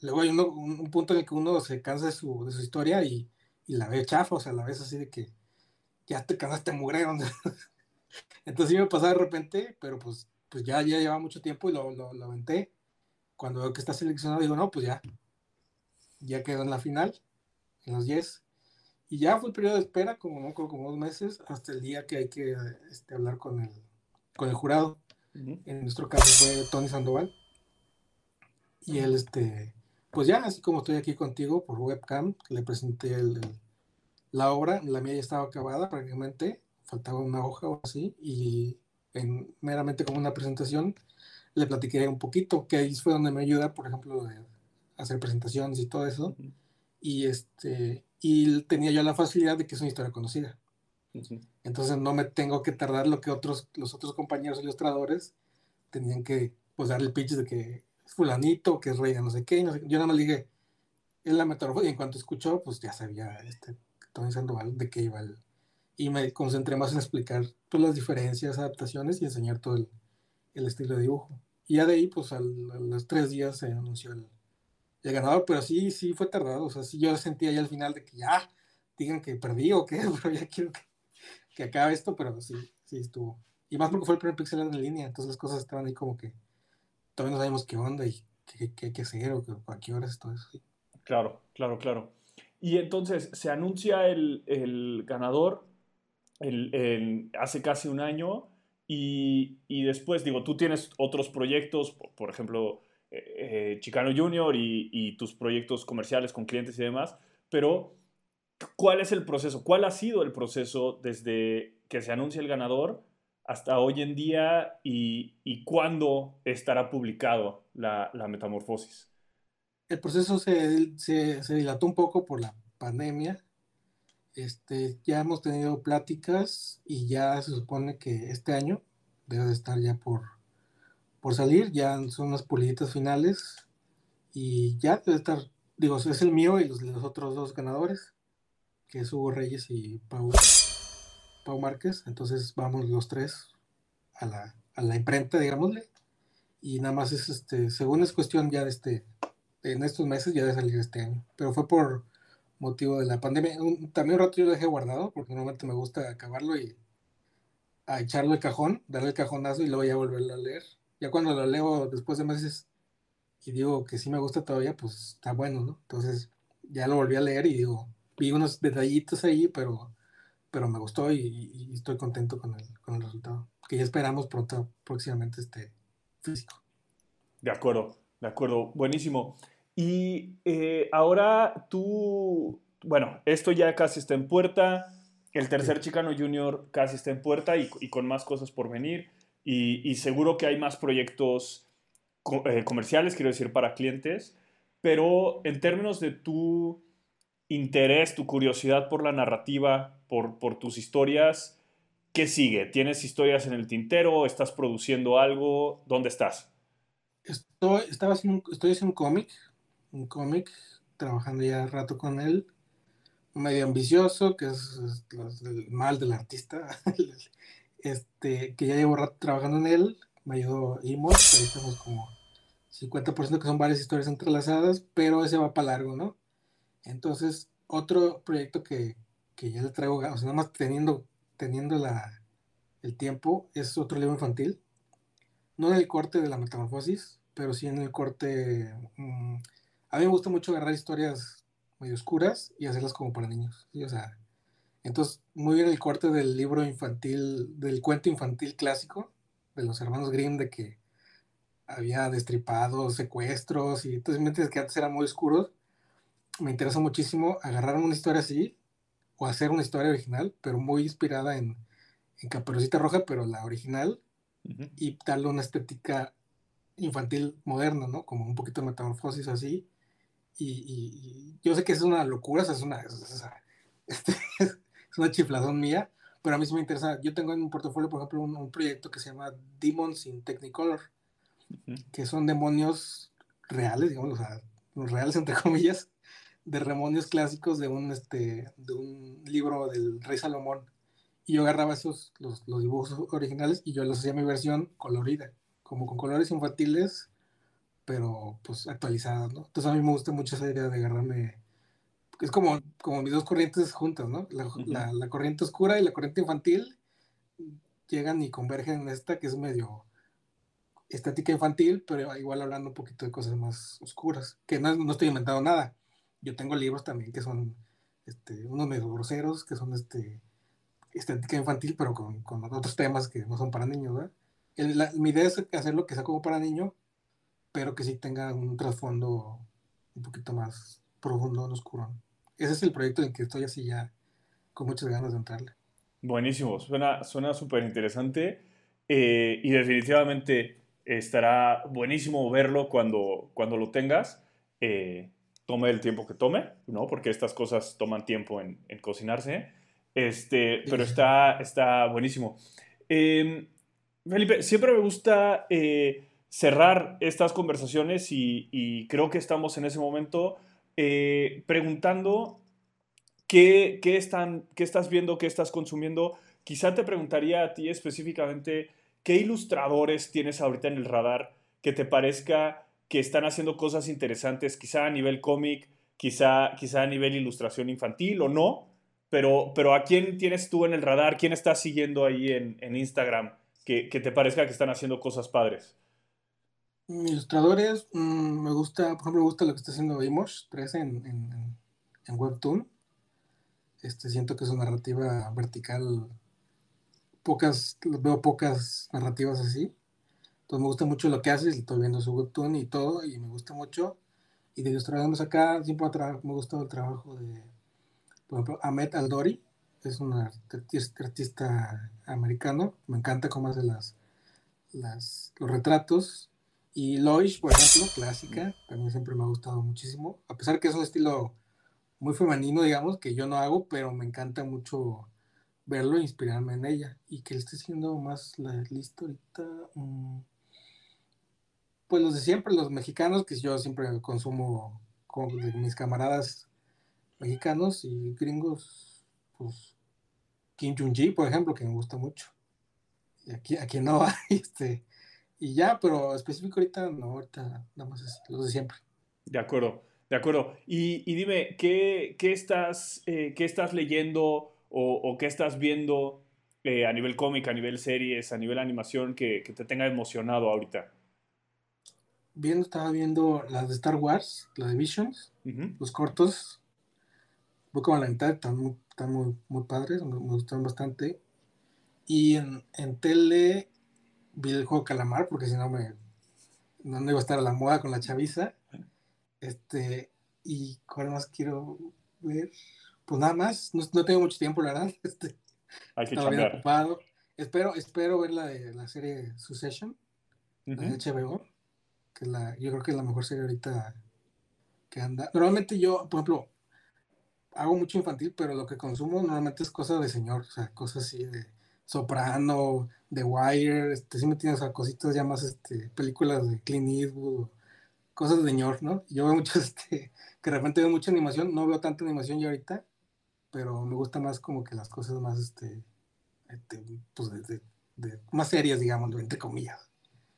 luego hay un, punto en el que uno se cansa de su, de su historia y, y, la ve chafa, o sea, la ves así de que ya te cansaste mugrero. Entonces sí me pasaba de repente, pero pues, pues ya, ya lleva mucho tiempo y lo, lo, lo aventé. Cuando veo que está seleccionado, digo, no, pues ya, ya quedó en la final, en los 10 y ya fue el periodo de espera, como, como dos meses, hasta el día que hay que este, hablar con el, con el jurado. En nuestro caso fue Tony Sandoval. Y él, este, pues ya, así como estoy aquí contigo por webcam, le presenté el, la obra, la mía ya estaba acabada prácticamente, faltaba una hoja o así, y en, meramente como una presentación, le platiqué un poquito, que ahí fue donde me ayuda, por ejemplo, de hacer presentaciones y todo eso. Y este, y tenía yo la facilidad de que es una historia conocida. Entonces no me tengo que tardar lo que otros, los otros compañeros ilustradores tenían que pues darle el pitch de que es fulanito, que es rey de no sé qué, Yo nada más le dije, es la metamorfosis, y en cuanto escuchó, pues ya sabía este, Tony Sandoval de qué iba el... Y me concentré más en explicar pues, las diferencias, adaptaciones y enseñar todo el, el estilo de dibujo. Y ya de ahí, pues a los tres días se anunció el, el ganador, pero sí, sí fue tardado. O sea, sí yo sentía ya al final de que ya digan que perdí o qué, pero ya quiero que, que acabe esto, pero sí, sí estuvo. Y más porque fue el primer pixel en línea, entonces las cosas estaban ahí como que todavía no sabemos qué onda y qué, qué que hacer o a qué horas, todo eso. Claro, claro, claro. Y entonces se anuncia el, el ganador el, el, hace casi un año y, y, después, digo, tú tienes otros proyectos, por, por ejemplo, eh, Chicano Junior y, tus proyectos comerciales con clientes y demás, pero ¿cuál es el proceso? ¿Cuál ha sido el proceso desde que se anuncia el ganador hasta hoy en día y, cuándo estará publicado la, metamorfosis? El proceso se, dilató un poco por la pandemia. Este, ya hemos tenido pláticas y ya se supone que este año debe de estar ya por, por salir, ya son las puliditas finales y ya debe estar, digo, es el mío y los, los otros dos ganadores, que es Hugo Reyes y Pau, Pau Márquez, entonces vamos los tres a la, a la imprenta, digámosle, y nada más es, este, según es cuestión ya de este, en estos meses ya de salir este año, pero fue por motivo de la pandemia. también un rato yo lo dejé guardado, porque normalmente me gusta acabarlo y echarlo el cajón, darle el cajonazo y luego ya volverlo a leer ya cuando lo leo después de meses y digo que sí me gusta todavía, pues está bueno, ¿no? Entonces ya lo volví a leer y digo, vi unos detallitos ahí, pero, pero me gustó y, estoy contento con el, con el, resultado. Que ya esperamos pronto, próximamente este físico. De acuerdo, de acuerdo, buenísimo. Y eh, ahora tú, bueno, esto ya casi está en puerta, el tercer Chicano Junior casi está en puerta y, y con más cosas por venir. Y, seguro que hay más proyectos eh, comerciales, quiero decir, para clientes. Pero en términos de tu interés, tu curiosidad por la narrativa, por, por tus historias, ¿qué sigue? ¿Tienes historias en el tintero? ¿Estás produciendo algo? ¿Dónde estás? Estoy, estaba haciendo, estoy haciendo un cómic, un cómic, trabajando ya rato con él, medio ambicioso, que es, el mal del artista, este, que ya llevo rato trabajando en él, me ayudó Imos, ahí estamos como 50% que son varias historias entrelazadas, pero ese va para largo, ¿no? Entonces, otro proyecto que, que ya le traigo, o sea, nada más teniendo, teniendo la, el tiempo, es otro libro infantil. No en el corte de la metamorfosis, pero sí en el corte... Mm, a mí me gusta mucho agarrar historias muy oscuras y hacerlas como para niños. O sea, entonces, muy bien el corte del libro infantil, del cuento infantil clásico de los hermanos Grimm, de que había destripados, secuestros, y entonces mientras que antes eran muy oscuros, me interesa muchísimo agarrar una historia así, o hacer una historia original, pero muy inspirada en, en Caperucita Roja, pero la original, y darle una estética infantil moderna, ¿no? Como un poquito de metamorfosis así. Y, yo sé que es una locura, es una, es, este, es una chifladón mía, pero a mí sí me interesa. Yo tengo en un portafolio, por ejemplo, un, proyecto que se llama Demons in Technicolor, que son demonios reales, digamos, o sea, reales entre comillas, de demonios clásicos de un, este, de un libro del rey Salomón. Y yo agarraba esos, los, los dibujos originales y yo los hacía mi versión colorida, como con colores infantiles, pero pues actualizadas, ¿no? Entonces a mí me gusta mucho esa idea de agarrarme, es como, como mis dos corrientes juntas, ¿no? La, la, corriente oscura y la corriente infantil llegan y convergen en esta que es medio estética infantil, pero igual hablando un poquito de cosas más oscuras, que no, no estoy inventando nada. Yo tengo libros también que son este, unos medio groseros, que son este, estética infantil, pero con, con otros temas que no son para niños, ¿verdad? mi idea es hacer lo que sea como para niño, pero que sí tenga un trasfondo un poquito más profundo, oscuro. Ese es el proyecto en el que estoy así ya con muchas ganas de entrarle. Buenísimo, suena súper interesante eh, y definitivamente estará buenísimo verlo cuando, cuando lo tengas. Eh, tome el tiempo que tome, ¿no? Porque estas cosas toman tiempo en, cocinarse. Este, pero está, está buenísimo. Em, Felipe, siempre me gusta eh, cerrar estas conversaciones y, creo que estamos en ese momento eh, preguntando qué, qué, están, qué estás viendo, qué estás consumiendo. Quizá te preguntaría a ti específicamente ¿qué ilustradores tienes ahorita en el radar que te parezca que están haciendo cosas interesantes, quizá a nivel cómic, quizá, quizá a nivel ilustración infantil o no? Pero, pero ¿a quién tienes tú en el radar? ¿Quién estás siguiendo ahí en, en Instagram que, que, te parezca que están haciendo cosas padres? Ilustradores, mm, me gusta, por ejemplo, me gusta lo que está haciendo Amos 13 en, en, Webtoon. Este, siento que su narrativa vertical pocas, veo pocas narrativas así. Entonces me gusta mucho lo que hace, estoy viendo su webtoon y todo, y me gusta mucho. Y de ilustradores acá, siempre me ha gustado el trabajo de, por ejemplo, Ahmed Aldori, es un artista, americano, me encanta cómo hace las, las, los retratos. Y Loish, por ejemplo, clásica, también siempre me ha gustado muchísimo, a pesar que es un estilo muy femenino, digamos, que yo no hago, pero me encanta mucho verlo e inspirarme en ella. Y que él esté siendo más la lista ahorita. Mm, pues los de siempre, los mexicanos, que yo siempre consumo con mis camaradas mexicanos y gringos, pues Kim Jong-ji, por ejemplo, que me gusta mucho. Y aquí, aquí no hay, este, y ya, pero específico ahorita, no, ahorita nada más es los de siempre. De acuerdo, de acuerdo. Y, dime, ¿qué, qué estás, eh, ¿qué estás leyendo o, qué estás viendo eh, a nivel cómic, a nivel series, a nivel animación que, te tenga emocionado ahorita? Viendo, estaba viendo las de Star Wars, las de Visions, los cortos. voy como a la mitad, están muy, están muy, muy padres, me, me gustaron bastante. Y en, en tele vi el juego Calamar, porque si no me no, no iba a estar a la moda con la chaviza. Este, y cuál más quiero ver. Pues nada más, no, no tengo mucho tiempo, la verdad. Este, Hay que estaba bien ocupado. Espero, espero ver la de la serie Succession, la de Ujú. HBO, que es la, yo creo que es la mejor serie ahorita que anda. Normalmente yo, por ejemplo, hago mucho infantil, pero lo que consumo normalmente es cosas de señor, o sea, cosas así de Soprano, The Wire, este, sí me tienes a cositas ya más, este, películas de Clint Eastwood, cosas de señor, ¿no? Yo veo mucho, este, que de repente veo mucha animación, no veo tanta animación ya ahorita, pero me gusta más como que las cosas más, este, este, pues de, de- de- más serias, digamos, entre comillas.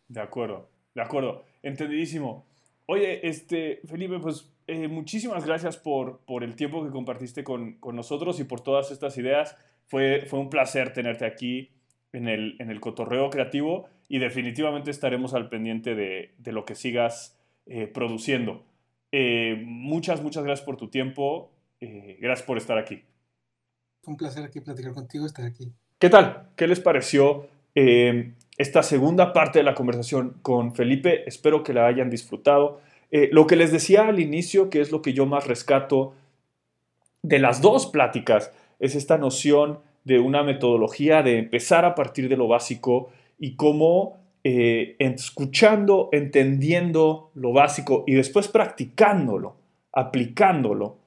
De acuerdo, de acuerdo, entendidísimo. Oye, este, Felipe, pues eh, muchísimas gracias por, por el tiempo que compartiste con, con nosotros y por todas estas ideas. Fue, fue un placer tenerte aquí en el, en el cotorreo creativo y definitivamente estaremos al pendiente de, de lo que sigas eh, produciendo. Eh, muchas, muchas gracias por tu tiempo. eh, gracias por estar aquí. Fue un placer aquí platicar contigo, estar aquí. ¿Qué tal? ¿Qué les pareció esta segunda parte de la conversación con Felipe? Espero que la hayan disfrutado. Lo que les decía al inicio, que es lo que yo más rescato de las dos pláticas, es esta noción de una metodología de empezar a partir de lo básico y cómo eh, escuchando, entendiendo lo básico y después practicándolo, aplicándolo,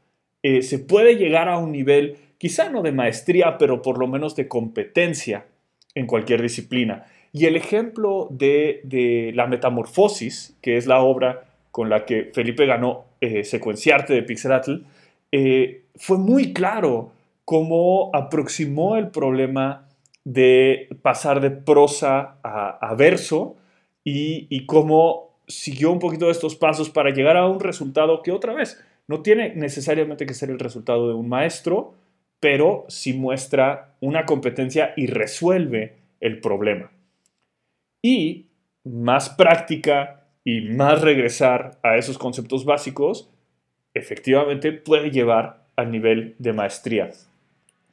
eh, se puede llegar a un nivel, quizá no de maestría, pero por lo menos de competencia en cualquier disciplina. Y el ejemplo de, de La Metamorfosis, que es la obra con la que Felipe ganó eh, Secuenciarte de Pixelatl, eh, fue muy claro cómo aproximó el problema de pasar de prosa a, verso y, y cómo siguió un poquito de estos pasos para llegar a un resultado que otra vez no tiene necesariamente que ser el resultado de un maestro, pero sí muestra una competencia y resuelve el problema. Y más práctica y más regresar a esos conceptos básicos, efectivamente puede llevar al nivel de maestría.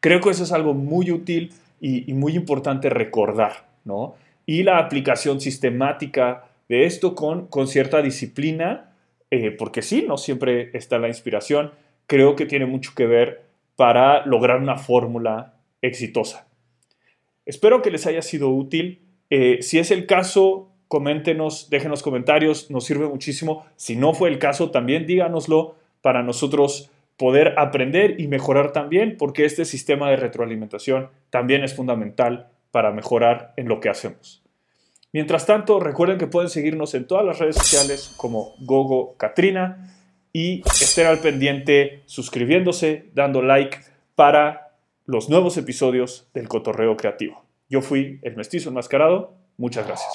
Creo que eso es algo muy útil y, y muy importante recordar, ¿no? Y la aplicación sistemática de esto con, con cierta disciplina, eh, porque sí, no siempre está la inspiración, creo que tiene mucho que ver para lograr una fórmula exitosa. Espero que les haya sido útil. Eh, si es el caso, coméntenos, déjenos comentarios, nos sirve muchísimo. Si no fue el caso, también díganoslo para nosotros poder aprender y mejorar también, porque este sistema de retroalimentación también es fundamental para mejorar en lo que hacemos. Mientras tanto, recuerden que pueden seguirnos en todas las redes sociales como Gogo Katrina y estén al pendiente suscribiéndose, dando like para los nuevos episodios del Cotorreo Creativo. Yo fui el mestizo enmascarado. Muchas gracias.